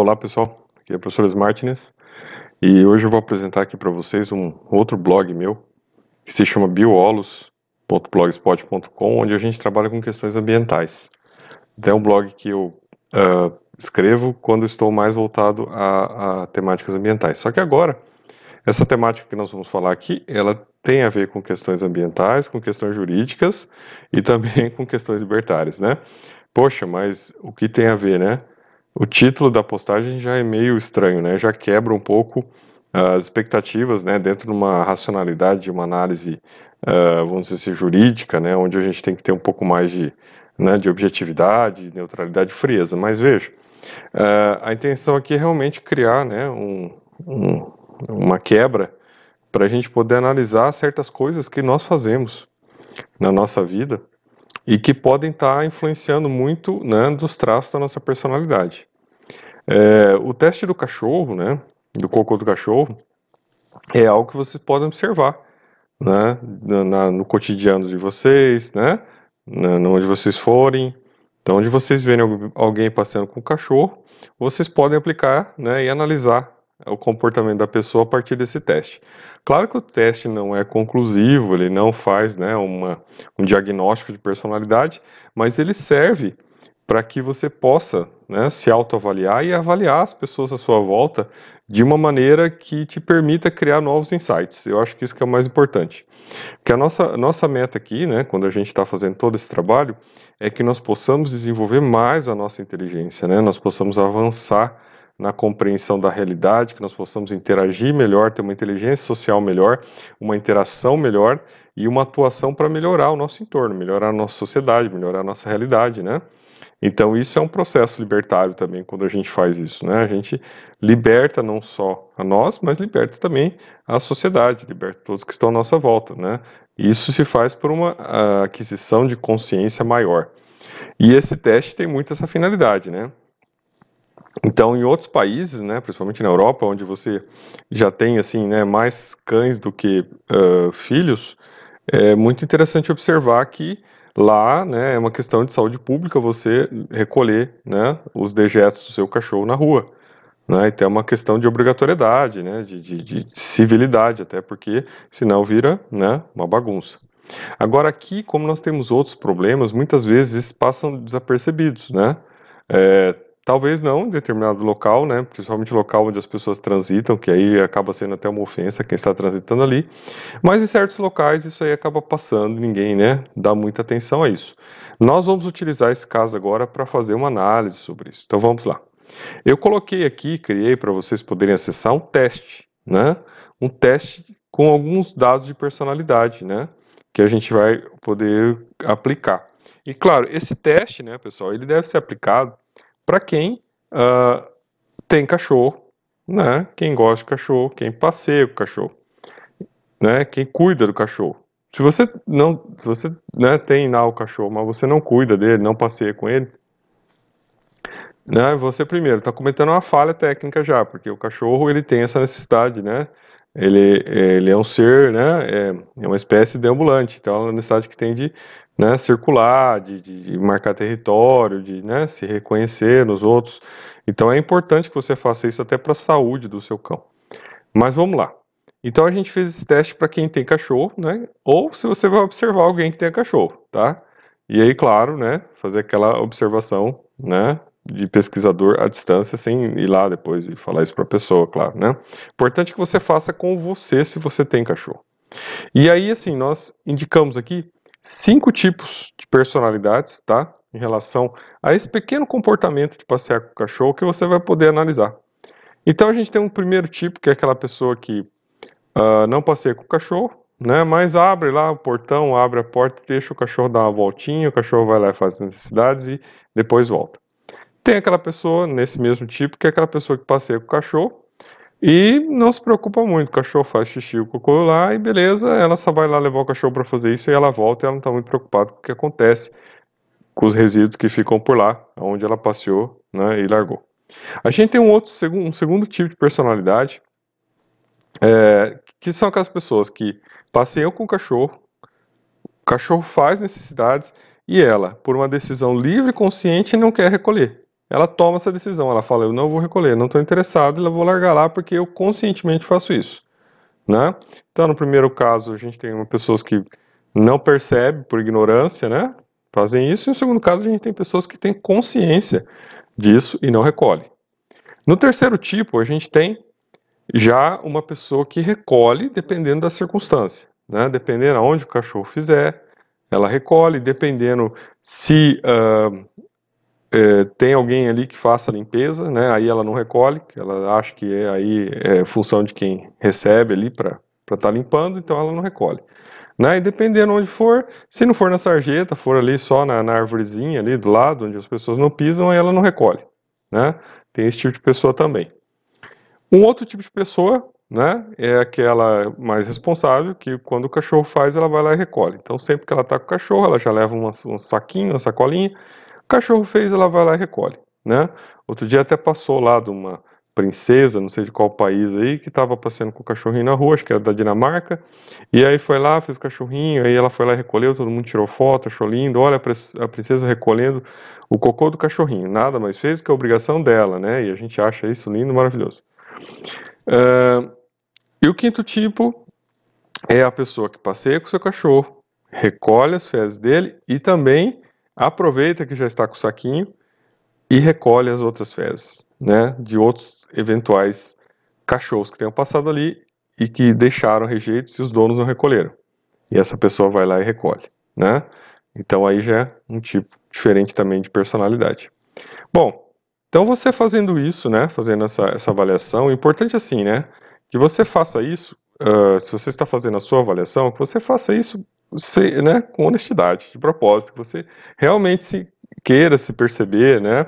Olá pessoal, aqui é o professor Martinez e hoje eu vou apresentar aqui para vocês um outro blog meu que se chama biolos.blogspot.com, onde a gente trabalha com questões ambientais. Então, é um blog que eu uh, escrevo quando estou mais voltado a, a temáticas ambientais. Só que agora, essa temática que nós vamos falar aqui, ela tem a ver com questões ambientais, com questões jurídicas e também com questões libertárias, né? Poxa, mas o que tem a ver, né? O título da postagem já é meio estranho, né? Já quebra um pouco as expectativas, né? Dentro de uma racionalidade, de uma análise, uh, vamos dizer assim, jurídica, né? Onde a gente tem que ter um pouco mais de, né, de objetividade, neutralidade frieza. Mas veja, uh, a intenção aqui é realmente criar, né? Um, um, uma quebra para a gente poder analisar certas coisas que nós fazemos na nossa vida e que podem estar tá influenciando muito né, dos traços da nossa personalidade. É, o teste do cachorro, né, do cocô do cachorro, é algo que vocês podem observar né, na, no cotidiano de vocês, né, na, onde vocês forem. Então, onde vocês verem alguém passeando com o cachorro, vocês podem aplicar né, e analisar o comportamento da pessoa a partir desse teste. Claro que o teste não é conclusivo, ele não faz né, uma, um diagnóstico de personalidade, mas ele serve para que você possa né, se autoavaliar e avaliar as pessoas à sua volta de uma maneira que te permita criar novos insights. Eu acho que isso que é o mais importante. Porque a nossa, nossa meta aqui, né, quando a gente está fazendo todo esse trabalho, é que nós possamos desenvolver mais a nossa inteligência, né, nós possamos avançar na compreensão da realidade, que nós possamos interagir melhor, ter uma inteligência social melhor, uma interação melhor e uma atuação para melhorar o nosso entorno, melhorar a nossa sociedade, melhorar a nossa realidade, né? Então isso é um processo libertário também quando a gente faz isso, né? A gente liberta não só a nós, mas liberta também a sociedade, liberta todos que estão à nossa volta, né? Isso se faz por uma aquisição de consciência maior. E esse teste tem muito essa finalidade, né? Então, em outros países, né, principalmente na Europa, onde você já tem assim, né, mais cães do que uh, filhos, é muito interessante observar que Lá, né, é uma questão de saúde pública você recolher, né, os dejetos do seu cachorro na rua. Né, então é uma questão de obrigatoriedade, né, de, de, de civilidade, até porque senão vira né, uma bagunça. Agora aqui, como nós temos outros problemas, muitas vezes passam desapercebidos, né? É, Talvez não em determinado local, né, principalmente local onde as pessoas transitam, que aí acaba sendo até uma ofensa quem está transitando ali. Mas em certos locais isso aí acaba passando, ninguém, né, dá muita atenção a isso. Nós vamos utilizar esse caso agora para fazer uma análise sobre isso. Então vamos lá. Eu coloquei aqui, criei para vocês poderem acessar um teste, né, um teste com alguns dados de personalidade, né, que a gente vai poder aplicar. E claro, esse teste, né, pessoal, ele deve ser aplicado para quem uh, tem cachorro, né? Quem gosta de cachorro, quem passeia com cachorro, né? Quem cuida do cachorro. Se você não, se você né, tem lá o cachorro, mas você não cuida dele, não passeia com ele, né? Você primeiro está cometendo uma falha técnica já, porque o cachorro ele tem essa necessidade, né? Ele, ele é um ser, né? É, é uma espécie de ambulante, então é uma necessidade que tem de né, circular, de, de, marcar território, de né, se reconhecer nos outros. Então é importante que você faça isso até para a saúde do seu cão. Mas vamos lá. Então a gente fez esse teste para quem tem cachorro, né? Ou se você vai observar alguém que tem cachorro, tá? E aí, claro, né? Fazer aquela observação, né? De pesquisador à distância, sem ir lá depois e falar isso para a pessoa, claro, né? Importante que você faça com você se você tem cachorro. E aí, assim, nós indicamos aqui cinco tipos de personalidades, tá? Em relação a esse pequeno comportamento de passear com o cachorro que você vai poder analisar. Então a gente tem um primeiro tipo, que é aquela pessoa que uh, não passeia com o cachorro, né? Mas abre lá o portão, abre a porta, deixa o cachorro dar uma voltinha, o cachorro vai lá e faz as necessidades e depois volta. Tem aquela pessoa nesse mesmo tipo, que é aquela pessoa que passeia com o cachorro, e não se preocupa muito, o cachorro faz xixi o cocô lá e beleza, ela só vai lá levar o cachorro para fazer isso e ela volta e ela não está muito preocupada com o que acontece com os resíduos que ficam por lá, onde ela passeou né, e largou. A gente tem um outro um segundo tipo de personalidade, é, que são aquelas pessoas que passeiam com o cachorro, o cachorro faz necessidades e ela, por uma decisão livre e consciente, não quer recolher. Ela toma essa decisão. Ela fala: Eu não vou recolher, não estou interessado, eu vou largar lá porque eu conscientemente faço isso. Né? Então, no primeiro caso, a gente tem uma pessoas que não percebe por ignorância, né? Fazem isso. E no segundo caso, a gente tem pessoas que têm consciência disso e não recolhe. No terceiro tipo, a gente tem já uma pessoa que recolhe dependendo da circunstância, né? Dependendo aonde o cachorro fizer, ela recolhe, dependendo se uh, é, tem alguém ali que faça a limpeza, né? Aí ela não recolhe, ela acha que é aí é função de quem recebe ali para estar tá limpando, então ela não recolhe. Né? E dependendo onde for, se não for na sarjeta, for ali só na, na árvorezinha ali do lado, onde as pessoas não pisam, aí ela não recolhe. Né? Tem esse tipo de pessoa também. Um outro tipo de pessoa né, é aquela mais responsável, que quando o cachorro faz, ela vai lá e recolhe. Então, sempre que ela está com o cachorro, ela já leva uma, um saquinho, uma sacolinha, cachorro fez, ela vai lá e recolhe, né? Outro dia até passou lá de uma princesa, não sei de qual país aí, que estava passeando com o cachorrinho na rua, acho que era da Dinamarca, e aí foi lá, fez o cachorrinho, aí ela foi lá e recolheu, todo mundo tirou foto, achou lindo, olha a princesa recolhendo o cocô do cachorrinho, nada mais fez que a obrigação dela, né? E a gente acha isso lindo, maravilhoso. Uh, e o quinto tipo é a pessoa que passeia com seu cachorro, recolhe as fezes dele e também aproveita que já está com o saquinho e recolhe as outras fezes, né, de outros eventuais cachorros que tenham passado ali e que deixaram rejeitos e os donos não recolheram. E essa pessoa vai lá e recolhe, né? Então aí já é um tipo diferente também de personalidade. Bom, então você fazendo isso, né, fazendo essa, essa avaliação, importante é assim, né, que você faça isso, uh, se você está fazendo a sua avaliação, que você faça isso se, né, com honestidade, de propósito, que você realmente se queira se perceber, né,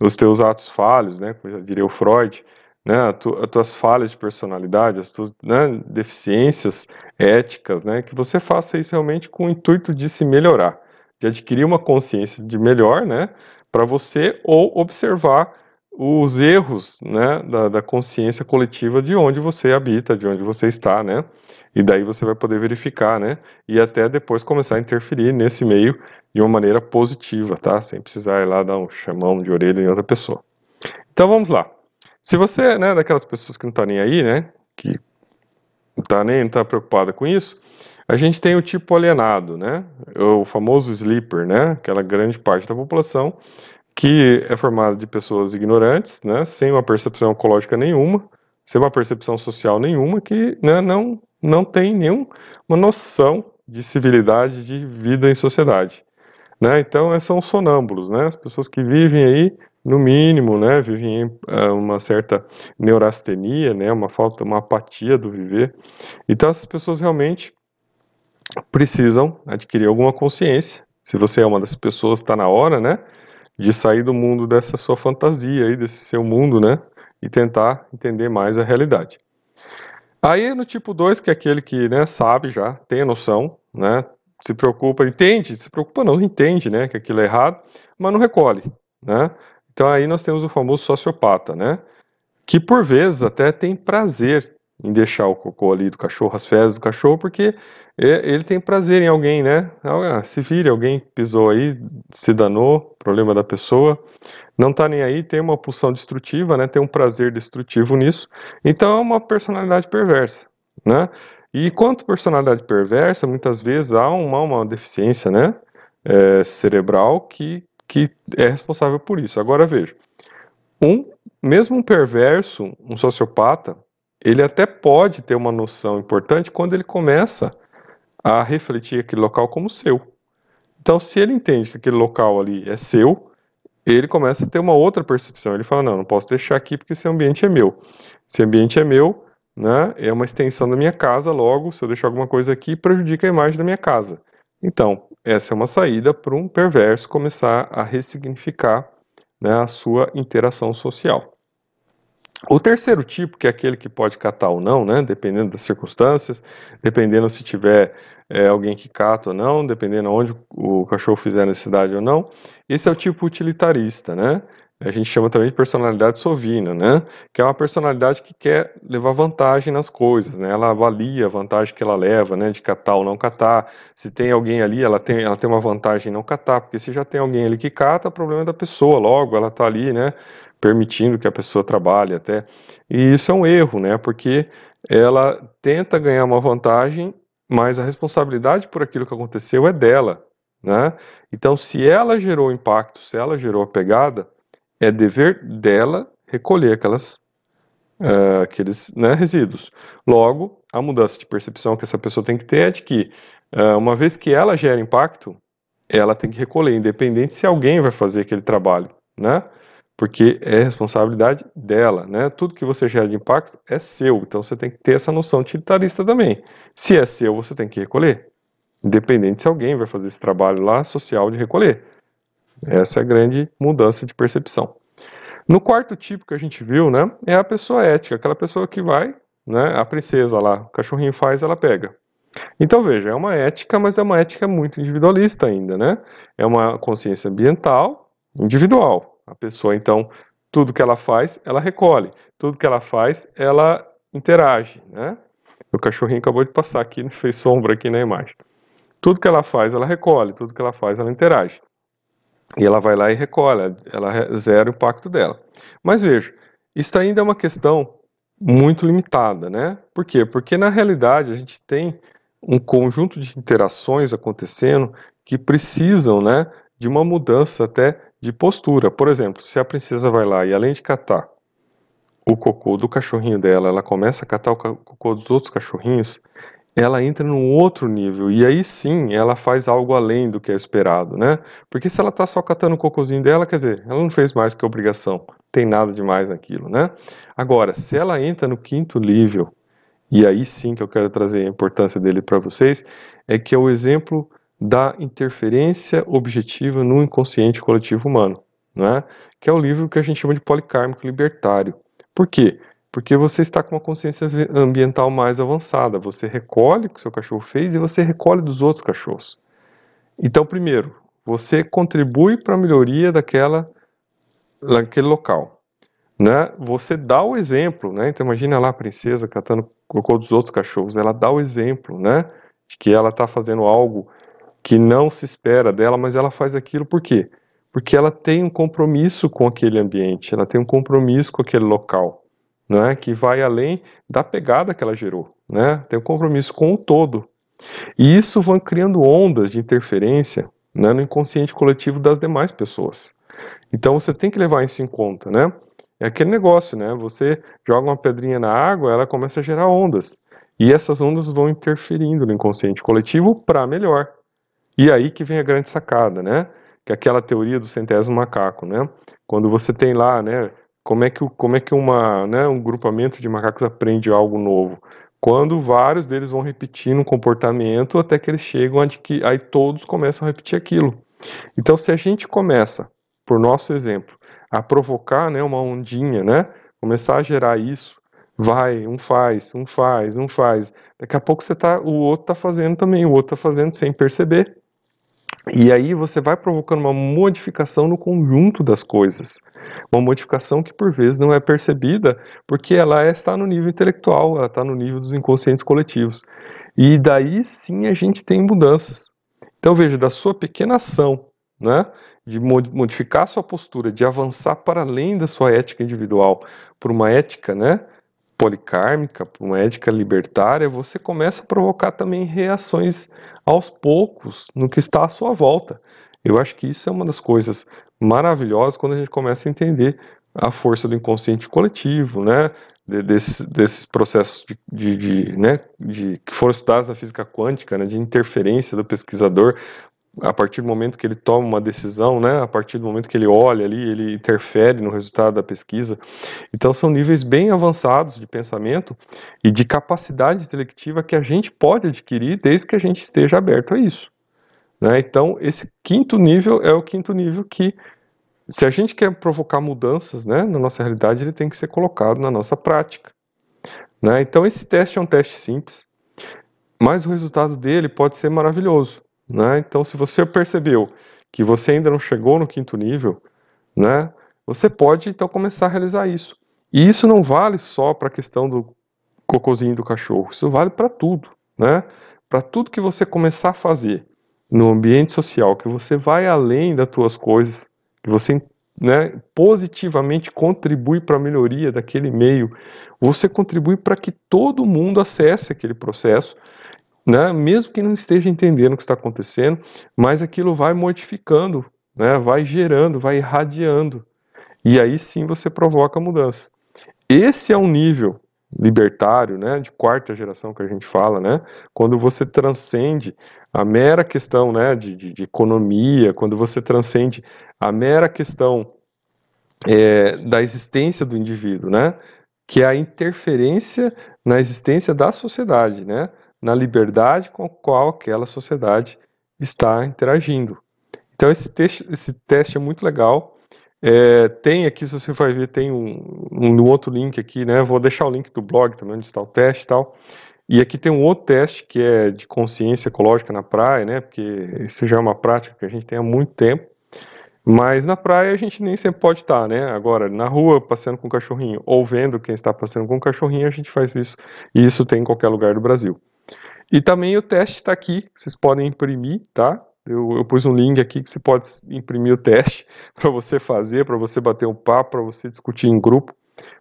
nos teus atos falhos, né, como já diria o Freud, né, as tu, tuas falhas de personalidade, as tuas né, deficiências éticas, né, que você faça isso realmente com o intuito de se melhorar, de adquirir uma consciência de melhor, né, para você ou observar os erros né, da, da, consciência coletiva de onde você habita, de onde você está, né? E daí você vai poder verificar, né? E até depois começar a interferir nesse meio de uma maneira positiva, tá? Sem precisar ir lá dar um chamão de orelha em outra pessoa. Então vamos lá. Se você, né, daquelas pessoas que não tá nem aí, né? Que não tá nem tá preocupada com isso, a gente tem o tipo alienado, né? O famoso sleeper, né? Aquela grande parte da população que é formada de pessoas ignorantes, né, sem uma percepção ecológica nenhuma, sem uma percepção social nenhuma, que né, não, não tem nenhuma noção de civilidade, de vida em sociedade. Né? Então, são sonâmbulos, né? as pessoas que vivem aí, no mínimo, né, vivem em uh, uma certa neurastenia, né, uma falta, uma apatia do viver. Então, essas pessoas realmente precisam adquirir alguma consciência. Se você é uma dessas pessoas, está na hora, né, de sair do mundo dessa sua fantasia aí, desse seu mundo, né? E tentar entender mais a realidade. Aí no tipo 2, que é aquele que né, sabe já, tem a noção, né? Se preocupa, entende, se preocupa não, entende, né? Que aquilo é errado, mas não recolhe, né? Então aí nós temos o famoso sociopata, né? Que por vezes até tem prazer em deixar o cocô ali do cachorro, as fezes do cachorro, porque ele tem prazer em alguém, né? Ah, se vire, alguém pisou aí, se danou, problema da pessoa, não tá nem aí, tem uma pulsão destrutiva, né? Tem um prazer destrutivo nisso, então é uma personalidade perversa, né? E quanto personalidade perversa, muitas vezes há uma, uma deficiência, né? É, cerebral que, que é responsável por isso. Agora veja, um, mesmo um perverso, um sociopata, ele até pode ter uma noção importante quando ele começa a refletir aquele local como seu. Então, se ele entende que aquele local ali é seu, ele começa a ter uma outra percepção. Ele fala: não, não posso deixar aqui porque esse ambiente é meu. Esse ambiente é meu, né, é uma extensão da minha casa, logo, se eu deixar alguma coisa aqui, prejudica a imagem da minha casa. Então, essa é uma saída para um perverso começar a ressignificar né, a sua interação social. O terceiro tipo, que é aquele que pode catar ou não, né, dependendo das circunstâncias, dependendo se tiver é, alguém que cata ou não, dependendo onde o cachorro fizer necessidade ou não, esse é o tipo utilitarista, né? a gente chama também de personalidade sovina, né? Que é uma personalidade que quer levar vantagem nas coisas, né? Ela avalia a vantagem que ela leva, né? De catar ou não catar. Se tem alguém ali, ela tem, ela tem uma vantagem em não catar, porque se já tem alguém ali que cata, o problema é da pessoa, logo ela está ali, né? Permitindo que a pessoa trabalhe até. E isso é um erro, né? Porque ela tenta ganhar uma vantagem, mas a responsabilidade por aquilo que aconteceu é dela, né? Então, se ela gerou impacto, se ela gerou a pegada, é dever dela recolher aquelas, uh, aqueles né, resíduos. Logo, a mudança de percepção que essa pessoa tem que ter é de que, uh, uma vez que ela gera impacto, ela tem que recolher, independente se alguém vai fazer aquele trabalho, né? Porque é responsabilidade dela, né? Tudo que você gera de impacto é seu, então você tem que ter essa noção utilitarista também. Se é seu, você tem que recolher, independente se alguém vai fazer esse trabalho lá social de recolher. Essa é a grande mudança de percepção. No quarto tipo que a gente viu, né, é a pessoa ética, aquela pessoa que vai, né, a princesa lá, o cachorrinho faz, ela pega. Então veja, é uma ética, mas é uma ética muito individualista ainda, né? É uma consciência ambiental individual. A pessoa, então, tudo que ela faz, ela recolhe. Tudo que ela faz, ela interage, né? O cachorrinho acabou de passar aqui, fez sombra aqui na imagem. Tudo que ela faz, ela recolhe. Tudo que ela faz, ela interage. E ela vai lá e recolhe, ela zera o impacto dela. Mas veja, isso ainda é uma questão muito limitada, né? Por quê? Porque na realidade a gente tem um conjunto de interações acontecendo que precisam, né, de uma mudança até de postura. Por exemplo, se a princesa vai lá e além de catar o cocô do cachorrinho dela, ela começa a catar o cocô dos outros cachorrinhos, ela entra num outro nível e aí sim ela faz algo além do que é esperado, né? Porque se ela tá só catando o cocôzinho dela, quer dizer, ela não fez mais que obrigação, tem nada demais naquilo, né? Agora, se ela entra no quinto nível, e aí sim que eu quero trazer a importância dele para vocês, é que é o exemplo da interferência objetiva no inconsciente coletivo humano, né? Que é o livro que a gente chama de policármico libertário. Por quê? Porque você está com uma consciência ambiental mais avançada. Você recolhe o que o seu cachorro fez e você recolhe dos outros cachorros. Então, primeiro, você contribui para a melhoria daquela, daquele local. Né? Você dá o exemplo, né? Então imagina lá a princesa catando cocô dos outros cachorros. Ela dá o exemplo, né? De que ela está fazendo algo que não se espera dela, mas ela faz aquilo por quê? Porque ela tem um compromisso com aquele ambiente, ela tem um compromisso com aquele local né, que vai além da pegada que ela gerou, né, tem um compromisso com o todo. E isso vai criando ondas de interferência né, no inconsciente coletivo das demais pessoas. Então você tem que levar isso em conta, né? É aquele negócio, né? Você joga uma pedrinha na água, ela começa a gerar ondas. E essas ondas vão interferindo no inconsciente coletivo para melhor. E aí que vem a grande sacada, né? Que é aquela teoria do centésimo macaco, né? Quando você tem lá, né, como é que, como é que uma, né, um grupamento de macacos aprende algo novo? Quando vários deles vão repetindo um comportamento até que eles chegam a que aí todos começam a repetir aquilo. Então, se a gente começa, por nosso exemplo, a provocar né, uma ondinha, né, começar a gerar isso, vai, um faz, um faz, um faz. Daqui a pouco você tá, o outro está fazendo também, o outro está fazendo sem perceber. E aí você vai provocando uma modificação no conjunto das coisas. Uma modificação que por vezes não é percebida porque ela está no nível intelectual, ela está no nível dos inconscientes coletivos. E daí sim a gente tem mudanças. Então veja, da sua pequena ação, né, de modificar sua postura, de avançar para além da sua ética individual, por uma ética, né, policármica, por uma ética libertária, você começa a provocar também reações aos poucos no que está à sua volta. Eu acho que isso é uma das coisas maravilhosas quando a gente começa a entender a força do inconsciente coletivo, né? Desses, desses processos de, de, de, né, de, que foram estudados na física quântica, né, de interferência do pesquisador a partir do momento que ele toma uma decisão, né, a partir do momento que ele olha ali, ele interfere no resultado da pesquisa. Então são níveis bem avançados de pensamento e de capacidade intelectiva que a gente pode adquirir desde que a gente esteja aberto a isso. Né? Então esse quinto nível é o quinto nível que, se a gente quer provocar mudanças né, na nossa realidade, ele tem que ser colocado na nossa prática. Né? Então esse teste é um teste simples, mas o resultado dele pode ser maravilhoso. Né? Então, se você percebeu que você ainda não chegou no quinto nível, né, você pode então começar a realizar isso. E isso não vale só para a questão do cocôzinho do cachorro, isso vale para tudo, né? Para tudo que você começar a fazer no ambiente social, que você vai além das tuas coisas, que você né, positivamente contribui para a melhoria daquele meio, você contribui para que todo mundo acesse aquele processo, né, mesmo que não esteja entendendo o que está acontecendo, mas aquilo vai modificando, né, vai gerando, vai irradiando, e aí sim você provoca mudança. Esse é um nível libertário, né, de quarta geração que a gente fala, né, quando você transcende a mera questão, né, de, de, de economia, quando você transcende a mera questão é, da existência do indivíduo, né, que é a interferência na existência da sociedade, né, na liberdade com a qual aquela sociedade está interagindo. Então esse, teste, esse teste é muito legal, é, tem aqui, se você vai ver, tem um, um, outro link aqui, né? Vou deixar o link do blog também, onde está o teste e tal. E aqui tem um outro teste que é de consciência ecológica na praia, né? Porque isso já é uma prática que a gente tem há muito tempo. Mas na praia a gente nem sempre pode estar, né? Agora, na rua, passeando com o cachorrinho, ou vendo quem está passeando com o cachorrinho, a gente faz isso. E isso tem em qualquer lugar do Brasil. E também o teste está aqui, vocês podem imprimir, tá? Eu, eu, pus um link aqui que você pode imprimir o teste para você fazer, para você bater um papo, para você discutir em grupo,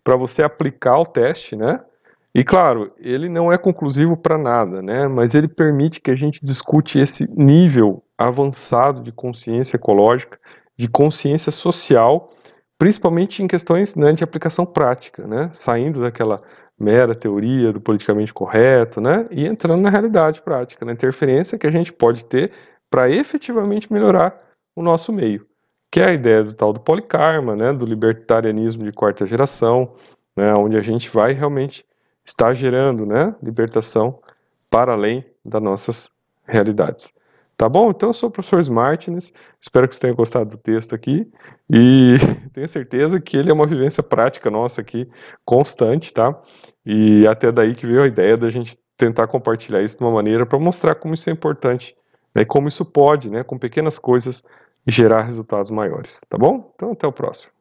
para você aplicar o teste, né? E claro, ele não é conclusivo para nada, né? Mas ele permite que a gente discute esse nível avançado de consciência ecológica, de consciência social, principalmente em questões né, de aplicação prática, né? Saindo daquela mera teoria do politicamente correto, né? E entrando na realidade prática, na interferência que a gente pode ter para efetivamente melhorar o nosso meio, que é a ideia do tal do policarma, né, do libertarianismo de quarta geração, né, onde a gente vai realmente estar gerando, né, libertação para além das nossas realidades. Tá bom? Então eu sou o professor Smartness, espero que você tenha gostado do texto aqui e tenho certeza que ele é uma vivência prática nossa aqui, constante, tá? E até daí que veio a ideia da gente tentar compartilhar isso de uma maneira para mostrar como isso é importante né, e como isso pode, né, com pequenas coisas, gerar resultados maiores, tá bom? Então, até o próximo.